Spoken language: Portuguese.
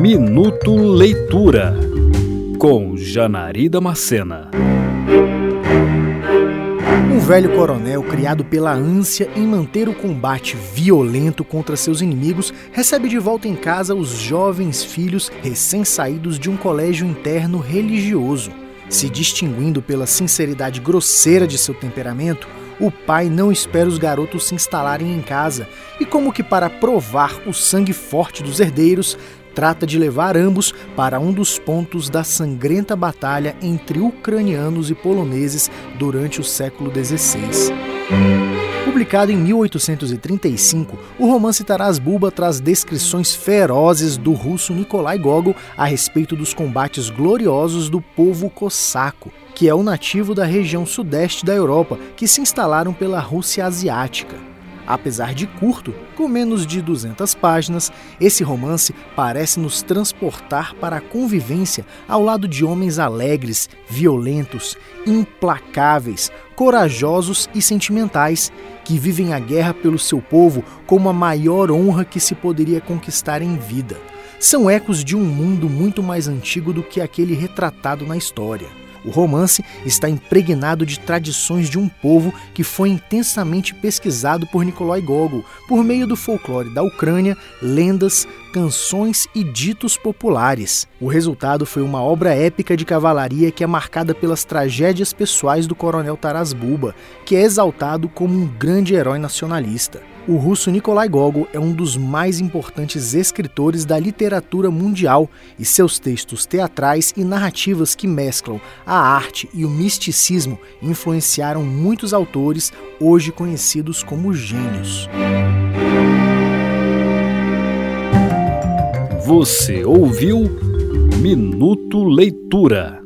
Minuto Leitura com Janari Damascena. Um velho coronel, criado pela ânsia em manter o combate violento contra seus inimigos, recebe de volta em casa os jovens filhos recém-saídos de um colégio interno religioso. Se distinguindo pela sinceridade grosseira de seu temperamento, o pai não espera os garotos se instalarem em casa e, como que para provar o sangue forte dos herdeiros, trata de levar ambos para um dos pontos da sangrenta batalha entre ucranianos e poloneses durante o século XVI. Publicado em 1835, o romance Taras Bulba traz descrições ferozes do russo Nikolai Gogol a respeito dos combates gloriosos do povo cossaco, que é o nativo da região sudeste da Europa, que se instalaram pela Rússia asiática. Apesar de curto, com menos de 200 páginas, esse romance parece nos transportar para a convivência ao lado de homens alegres, violentos, implacáveis, corajosos e sentimentais, que vivem a guerra pelo seu povo como a maior honra que se poderia conquistar em vida. São ecos de um mundo muito mais antigo do que aquele retratado na história. O romance está impregnado de tradições de um povo que foi intensamente pesquisado por Nikolai Gogol por meio do folclore da Ucrânia, lendas, canções e ditos populares. O resultado foi uma obra épica de cavalaria que é marcada pelas tragédias pessoais do coronel Taras Bulba, que é exaltado como um grande herói nacionalista. O russo Nikolai Gogol é um dos mais importantes escritores da literatura mundial e seus textos teatrais e narrativas que mesclam a arte e o misticismo influenciaram muitos autores hoje conhecidos como gênios. Você ouviu Minuto Leitura.